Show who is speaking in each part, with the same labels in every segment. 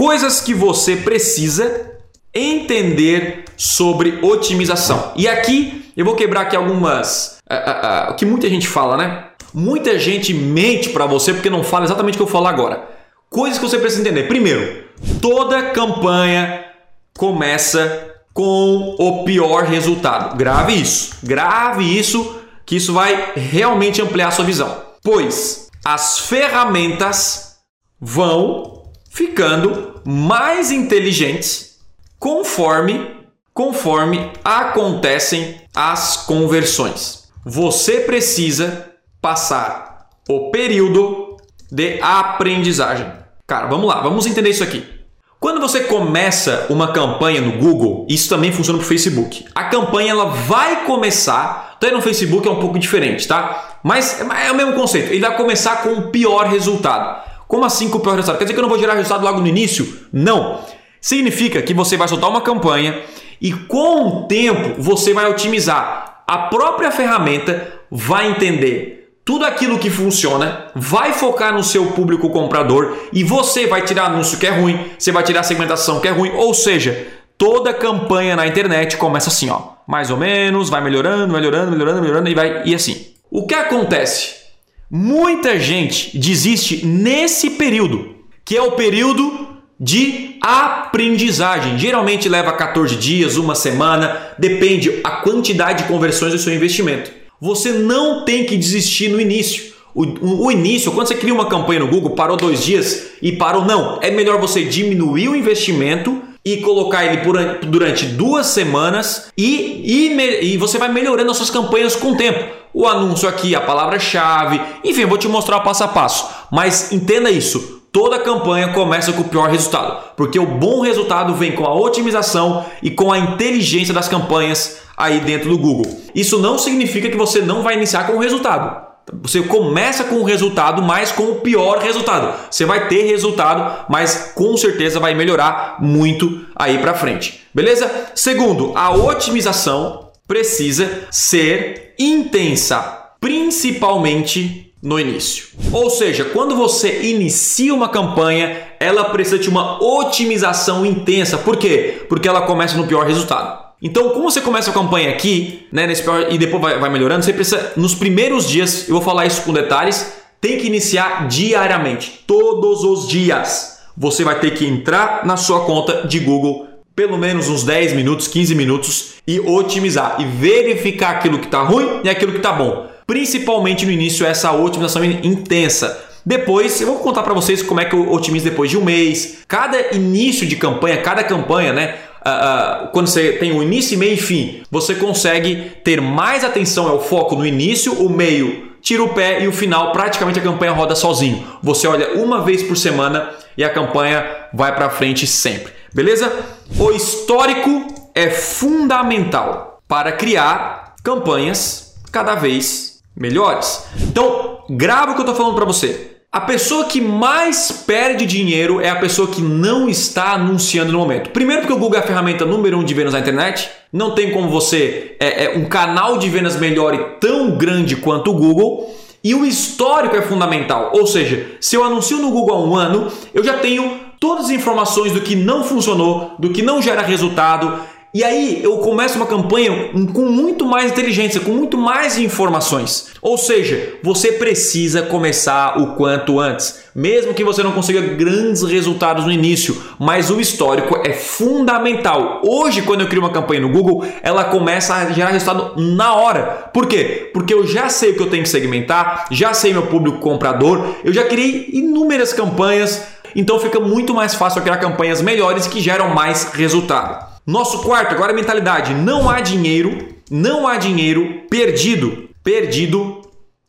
Speaker 1: coisas que você precisa entender sobre otimização. E aqui eu vou quebrar aqui algumas uh, uh, uh, que muita gente fala, né? Muita gente mente para você porque não fala exatamente o que eu falo agora. Coisas que você precisa entender. Primeiro, toda campanha começa com o pior resultado. Grave isso. Grave isso que isso vai realmente ampliar a sua visão. Pois as ferramentas vão ficando mais inteligentes conforme conforme acontecem as conversões. Você precisa passar o período de aprendizagem. Cara, vamos lá, vamos entender isso aqui. Quando você começa uma campanha no Google, isso também funciona para o Facebook. A campanha ela vai começar, até no Facebook é um pouco diferente, tá? Mas é o mesmo conceito. Ele vai começar com o pior resultado. Como assim com o pior resultado? Quer dizer que eu não vou gerar resultado logo no início? Não. Significa que você vai soltar uma campanha e com o tempo você vai otimizar. A própria ferramenta vai entender tudo aquilo que funciona, vai focar no seu público comprador e você vai tirar anúncio que é ruim, você vai tirar segmentação que é ruim, ou seja, toda campanha na internet começa assim, ó, mais ou menos, vai melhorando, melhorando, melhorando, melhorando e vai e assim. O que acontece? Muita gente desiste nesse período, que é o período de aprendizagem. Geralmente leva 14 dias, uma semana, depende a quantidade de conversões do seu investimento. Você não tem que desistir no início. O, o, o, início, quando você cria uma campanha no Google, parou dois dias e parou, não. É melhor você diminuir o investimento e colocar ele por, durante duas semanas e, e, e você vai melhorando as suas campanhas com o tempo. O anúncio aqui, a palavra-chave, enfim, vou te mostrar o passo a passo. Mas entenda isso: Toda campanha começa com o pior resultado, porque o bom resultado vem com a otimização e com a inteligência das campanhas aí dentro do Google. Isso não significa que você não vai iniciar com o resultado. Você começa com o resultado, mas com o pior resultado. Você vai ter resultado, mas com certeza vai melhorar muito aí para frente. Beleza? Segundo, a otimização precisa ser intensa, principalmente no início. Ou seja, quando você inicia uma campanha, ela precisa de uma otimização intensa. Por quê? Porque ela começa no pior resultado. Então, como você começa a campanha aqui, né, nesse e depois vai, vai melhorando, você precisa, nos primeiros dias, eu vou falar isso com detalhes, tem que iniciar diariamente, todos os dias. Você vai ter que entrar na sua conta de Google pelo menos uns 10 minutos, 15 minutos e otimizar e verificar aquilo que está ruim e aquilo que está bom principalmente no início, essa otimização intensa. Depois, eu vou contar para vocês como é que eu otimizo depois de um mês. Cada início de campanha, cada campanha, né? Uh, quando você tem o início, meio e fim, você consegue ter mais atenção ao foco no início, o meio tira o pé e o final praticamente a campanha roda sozinho. Você olha uma vez por semana e a campanha vai para frente sempre. Beleza? O histórico é fundamental para criar campanhas cada vez melhores. Então, grava o que eu estou falando para você. A pessoa que mais perde dinheiro é a pessoa que não está anunciando no momento. Primeiro, porque o Google é a ferramenta número um de vendas na internet. Não tem como você é, é um canal de vendas melhor e tão grande quanto o Google. E o histórico é fundamental. Ou seja, se eu anuncio no Google há um ano, eu já tenho todas as informações do que não funcionou, do que não gera resultado, e aí eu começo uma campanha com muito mais inteligência, com muito mais informações. Ou seja, você precisa começar o quanto antes, mesmo que você não consiga grandes resultados no início, mas o histórico é fundamental. Hoje, quando eu crio uma campanha no Google, ela começa a gerar resultado na hora. Por quê? Porque eu já sei o que eu tenho que segmentar, já sei meu público comprador, eu já criei inúmeras campanhas, então fica muito mais fácil criar campanhas melhores que geram mais resultado. Nosso quarto, agora é mentalidade. Não há dinheiro, não há dinheiro perdido. Perdido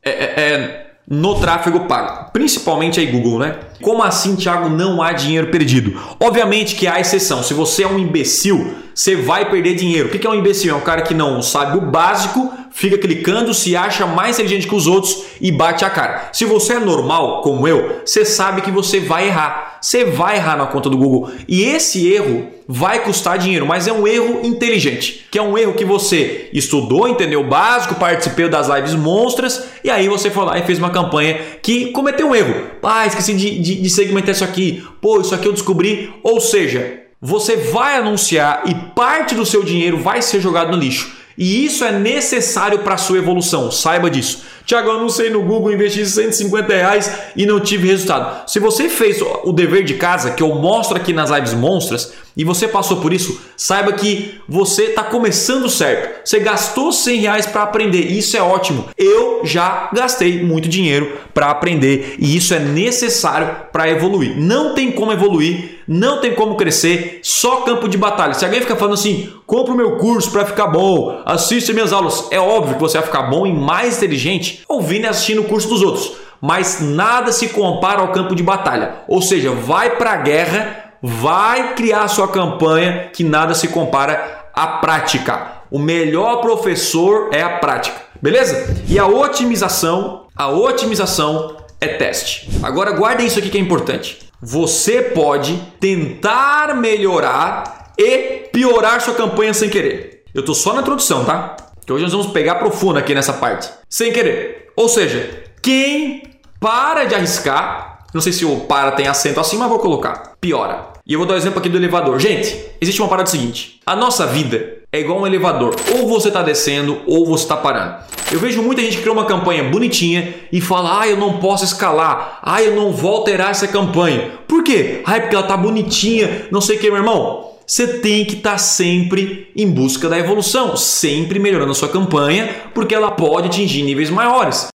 Speaker 1: é, é, é no tráfego pago, principalmente aí Google, né? Como assim, Thiago, não há dinheiro perdido? Obviamente que há exceção. Se você é um imbecil, você vai perder dinheiro. O que é um imbecil? É um cara que não sabe o básico, fica clicando, se acha mais inteligente que os outros e bate a cara. Se você é normal, como eu, você sabe que você vai errar. Você vai errar na conta do Google. E esse erro vai custar dinheiro, mas é um erro inteligente, que é um erro que você estudou, entendeu o básico, participou das lives monstras e aí você foi lá e fez uma campanha que cometeu um erro. Ah, esqueci de, de de, de segmentar isso aqui. Pô, isso aqui eu descobri. Ou seja, você vai anunciar e parte do seu dinheiro vai ser jogado no lixo. E isso é necessário para a sua evolução, saiba disso. Tiago, eu anunciei no Google, investi 150 reais e não tive resultado. Se você fez o dever de casa, que eu mostro aqui nas lives monstras, e você passou por isso, saiba que você está começando certo. Você gastou 100 reais para aprender, isso é ótimo. Eu já gastei muito dinheiro para aprender e isso é necessário para evoluir. Não tem como evoluir, não tem como crescer, só campo de batalha. Se alguém fica falando assim, compra o meu curso para ficar bom, assiste minhas aulas, é óbvio que você vai ficar bom e mais inteligente ouvindo e assistindo o curso dos outros. Mas nada se compara ao campo de batalha. Ou seja, vai para a guerra vai criar sua campanha que nada se compara à prática. O melhor professor é a prática, beleza? E a otimização, a otimização é teste. Agora guarda isso aqui que é importante. Você pode tentar melhorar e piorar sua campanha sem querer. Eu tô só na introdução, tá? Que hoje nós vamos pegar profundo aqui nessa parte. Sem querer. Ou seja, quem para de arriscar, não sei se o para tem acento assim, mas vou colocar. Piora. E eu vou dar o um exemplo aqui do elevador. Gente, existe uma parada seguinte: a nossa vida é igual um elevador. Ou você está descendo ou você está parando. Eu vejo muita gente que cria uma campanha bonitinha e fala: ah, eu não posso escalar, ah, eu não vou alterar essa campanha. Por quê? Ah, é porque ela tá bonitinha, não sei o que, meu irmão. Você tem que estar tá sempre em busca da evolução, sempre melhorando a sua campanha, porque ela pode atingir níveis maiores.